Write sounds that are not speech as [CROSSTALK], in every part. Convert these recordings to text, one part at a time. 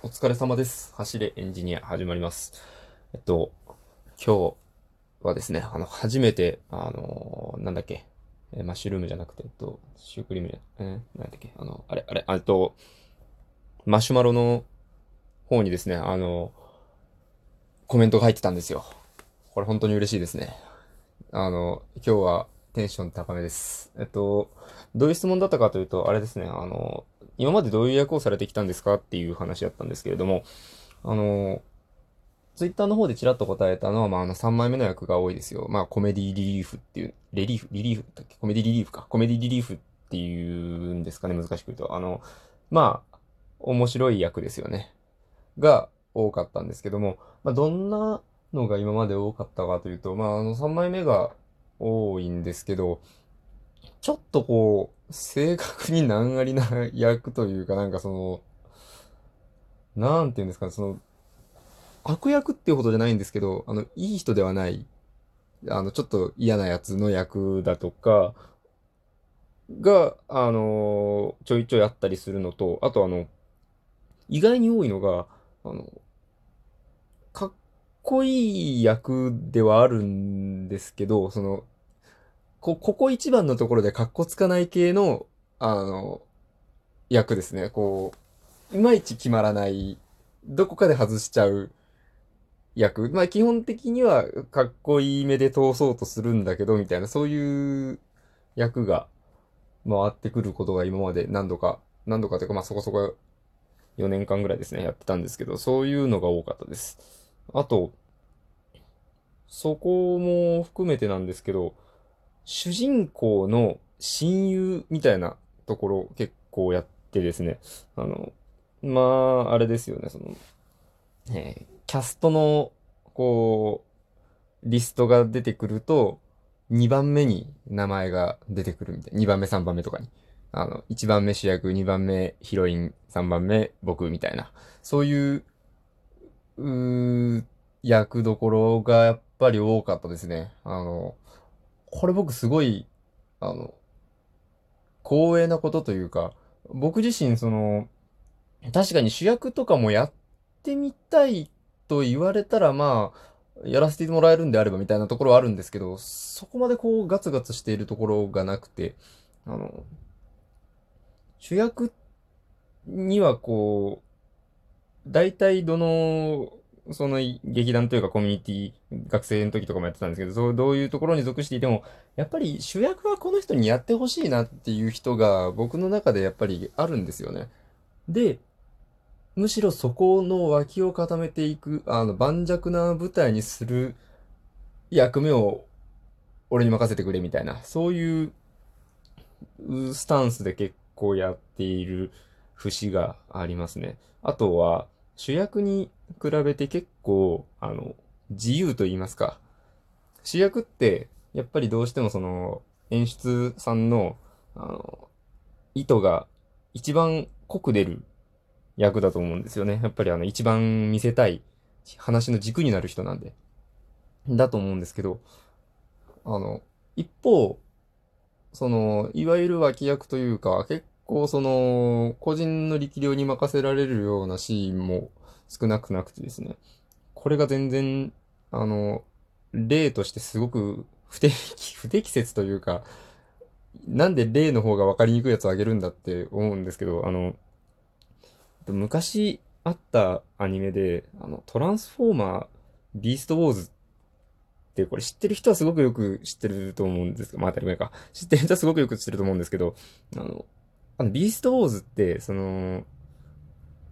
お疲れ様です。走れエンジニア始まります。えっと、今日はですね、あの、初めて、あのーなんだっけ、えーマッシュルームじゃなくて、えっと、シュークリームじゃ、えー、なんだっけ、あの、あれ、あれ、あえっと、マシュマロの方にですね、あの、コメントが入ってたんですよ。これ本当に嬉しいですね。あの、今日はテンション高めです。えっと、どういう質問だったかというと、あれですね、あの、今までどういう役をされてきたんですかっていう話だったんですけれども、あの、ツイッターの方でちらっと答えたのは、まあ、あの、3枚目の役が多いですよ。まあ、コメディリリーフっていう、レリーフ、リリーフだっけ？コメディリリーフか。コメディリリーフっていうんですかね、難しく言うと。あの、まあ、面白い役ですよね。が多かったんですけども、まあ、どんなのが今まで多かったかというと、まあ、あの、3枚目が多いんですけど、ちょっとこう、正確に難ありな役というか、なんかその、なんていうんですかね、その、悪役っていうほどじゃないんですけど、あの、いい人ではない、あの、ちょっと嫌なやつの役だとか、が、あのちょいちょいあったりするのと、あとあの、意外に多いのが、あの、かっこいい役ではあるんですけど、その、こ、ここ一番のところで格好つかない系の、あの、役ですね。こう、いまいち決まらない、どこかで外しちゃう役。まあ基本的にはかっこいい目で通そうとするんだけど、みたいな、そういう役が回ってくることが今まで何度か、何度かというか、まあそこそこ4年間ぐらいですね、やってたんですけど、そういうのが多かったです。あと、そこも含めてなんですけど、主人公の親友みたいなところ結構やってですね、あの、まあ、あれですよね、その、えーキャストの、こう、リストが出てくると、2番目に名前が出てくるみたいな。2番目、3番目とかに。あの、1番目主役、2番目ヒロイン、3番目僕みたいな。そういう、うー役どころがやっぱり多かったですね。あの、これ僕すごい、あの、光栄なことというか、僕自身その、確かに主役とかもやってみたいと言われたらまあ、やらせてもらえるんであればみたいなところはあるんですけど、そこまでこうガツガツしているところがなくて、あの、主役にはこう、大体どの、その劇団というかコミュニティ、学生の時とかもやってたんですけど、そう、どういうところに属していても、やっぱり主役はこの人にやってほしいなっていう人が僕の中でやっぱりあるんですよね。で、むしろそこの脇を固めていく、あの、盤石な舞台にする役目を俺に任せてくれみたいな、そういううスタンスで結構やっている節がありますね。あとは、主役に比べて結構、あの、自由と言いますか。主役って、やっぱりどうしてもその、演出さんの、あの、意図が一番濃く出る役だと思うんですよね。やっぱりあの、一番見せたい話の軸になる人なんで。だと思うんですけど、あの、一方、その、いわゆる脇役というか、結構その、個人の力量に任せられるようなシーンも少なくなくてですね。これが全然、あの、例としてすごく [LAUGHS] 不適、不適切というか、なんで例の方が分かりにくいやつをあげるんだって思うんですけど、あの、昔あったアニメで、あの、トランスフォーマー、ビーストウォーズって、これ知ってる人はすごくよく知ってると思うんですけど、まあ当たり前か。知ってる人はすごくよく知ってると思うんですけど、あの、あの、ビーストウォーズって、その、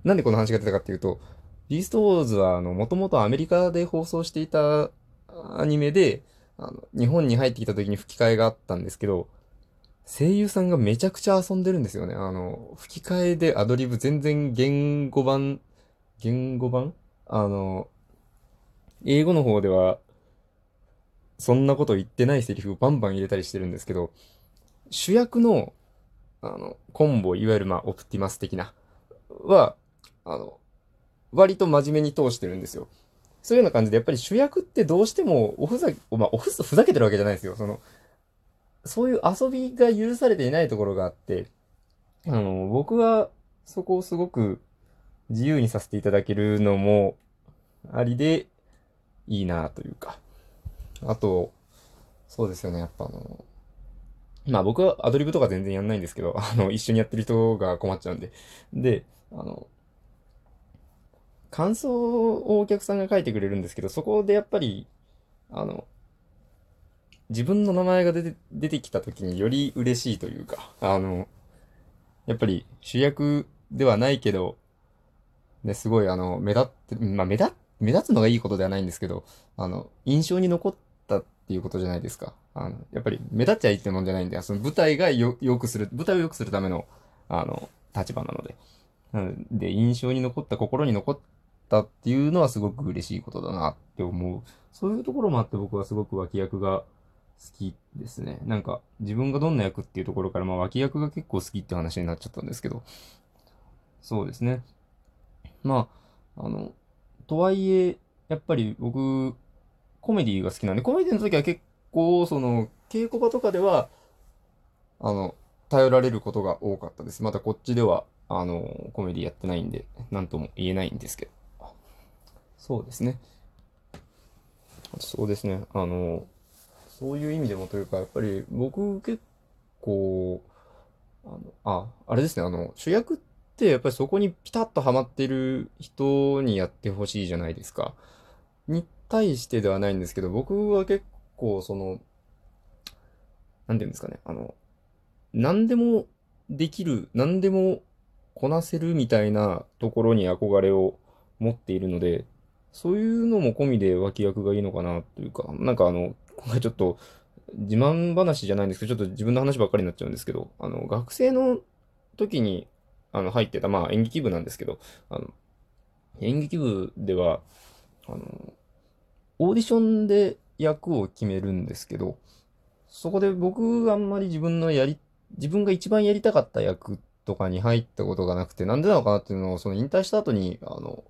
なんでこの話が出たかっていうと、ビーストウォーズは、あの、もともとアメリカで放送していたアニメで、あの、日本に入ってきた時に吹き替えがあったんですけど、声優さんがめちゃくちゃ遊んでるんですよね。あの、吹き替えでアドリブ全然言語版、言語版？あの、英語の方では、そんなこと言ってないセリフをバンバン入れたりしてるんですけど、主役の、あの、コンボ、いわゆるまあ、オプティマス的な、は、あの、割と真面目に通してるんですよ。そういうような感じで、やっぱり主役ってどうしても、おふざけ、まあ、おふざ、ふざけてるわけじゃないですよ。その、そういう遊びが許されていないところがあって、あの、僕はそこをすごく自由にさせていただけるのもありでいいなというか。あと、そうですよね、やっぱあの、まあ僕はアドリブとか全然やんないんですけど、あの、一緒にやってる人が困っちゃうんで。で、あの、感想をお客さんが書いてくれるんですけど、そこでやっぱり、あの、自分の名前が出て、出てきた時により嬉しいというか、あの、やっぱり主役ではないけど、ね、すごいあの、目立って、まあ目立、目立つのがいいことではないんですけど、あの、印象に残ったっていうことじゃないですか。あの、やっぱり目立っちゃいいってもんじゃないんで、その舞台がよ、良くする、舞台を良くするための、あの、立場なので。なので、印象に残った、心に残ったっていうのはすごく嬉しいことだなって思う。そういうところもあって僕はすごく脇役が好きですね。なんか、自分がどんな役っていうところから、まあ脇役が結構好きって話になっちゃったんですけど、そうですね。まあ、あの、とはいえ、やっぱり僕、コメディが好きなんで、コメディの時は結構、その、稽古場とかでは、あの、頼られることが多かったです。またこっちでは、あの、コメディやってないんで、なんとも言えないんですけど。そうですね。そうですね。あの、そういう意味でもというか、やっぱり僕結構、あの、あ、あれですね、あの、主役ってやっぱりそこにピタッとハマってる人にやってほしいじゃないですか。に対してではないんですけど、僕は結構その、なんていうんですかね、あの、何でもできる、何でもこなせるみたいなところに憧れを持っているので、そういうのも込みで脇役がいいのかなというか、なんかあの、今回ちょっと自慢話じゃないんですけど、ちょっと自分の話ばっかりになっちゃうんですけど、あの、学生の時に、あの、入ってた、まあ演劇部なんですけど、あの、演劇部では、あの、オーディションで役を決めるんですけど、そこで僕があんまり自分のやり、自分が一番やりたかった役とかに入ったことがなくて、なんでなのかなっていうのを、その引退した後に、あの、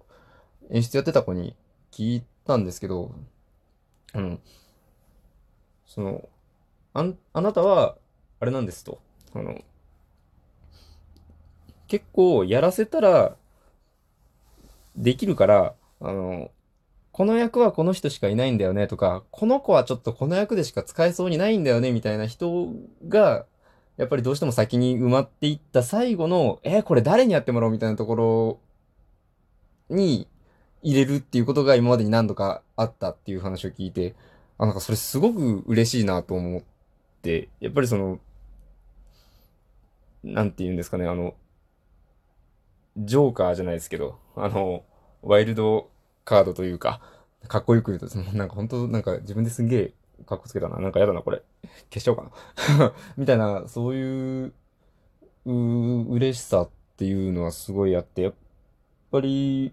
演出やってた子に聞いたんですけど、あの、その、あ、あなたは、あれなんですと。あの、結構やらせたら、できるから、あの、この役はこの人しかいないんだよねとか、この子はちょっとこの役でしか使えそうにないんだよねみたいな人が、やっぱりどうしても先に埋まっていった最後の、えー、これ誰にやってもらおうみたいなところに入れるっていうことが今までに何度かあったっていう話を聞いて、あ、なんかそれすごく嬉しいなと思って、やっぱりその、なんて言うんですかね、あの、ジョーカーじゃないですけど、あの、ワイルドカードというか、かっこよく言うと、なんか本当なんか自分ですんげえかっこつけたな。なんかやだな、これ。消しちゃおうかな。[LAUGHS] みたいな、そういう、う、嬉しさっていうのはすごいあって、やっぱり、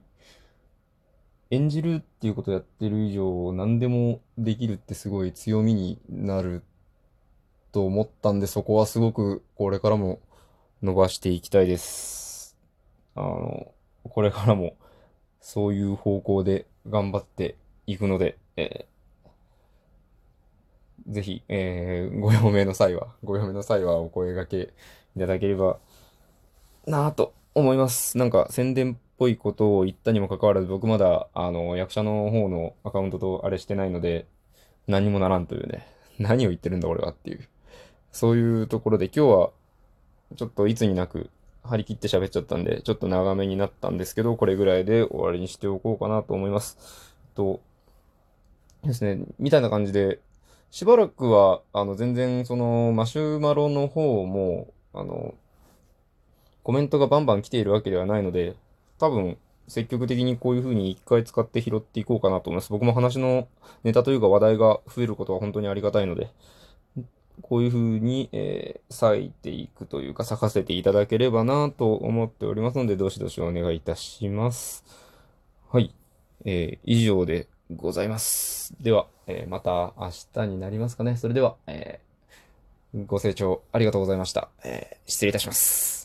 演じるっていうことをやってる以上、何でもできるってすごい強みになると思ったんで、そこはすごくこれからも伸ばしていきたいです。あの、これからもそういう方向で頑張っていくので、えー、ぜひ、えー、ご用命の際は、ご用命の際はお声掛けいただければなぁと思います。なんか宣伝ぽいことを言ったにもかかわらず、僕まだ、あの、役者の方のアカウントとあれしてないので、何もならんというね。[LAUGHS] 何を言ってるんだ俺はっていう。そういうところで今日は、ちょっといつになく張り切って喋っちゃったんで、ちょっと長めになったんですけど、これぐらいで終わりにしておこうかなと思います。と、ですね、みたいな感じで、しばらくは、あの、全然、その、マシュマロの方も、あの、コメントがバンバン来ているわけではないので、多分、積極的にこういう風に一回使って拾っていこうかなと思います。僕も話のネタというか話題が増えることは本当にありがたいので、こういう風に、えー、咲いていくというか、咲かせていただければなと思っておりますので、どしどしお願いいたします。はい。えー、以上でございます。では、えー、また明日になりますかね。それでは、えー、ご清聴ありがとうございました。えー、失礼いたします。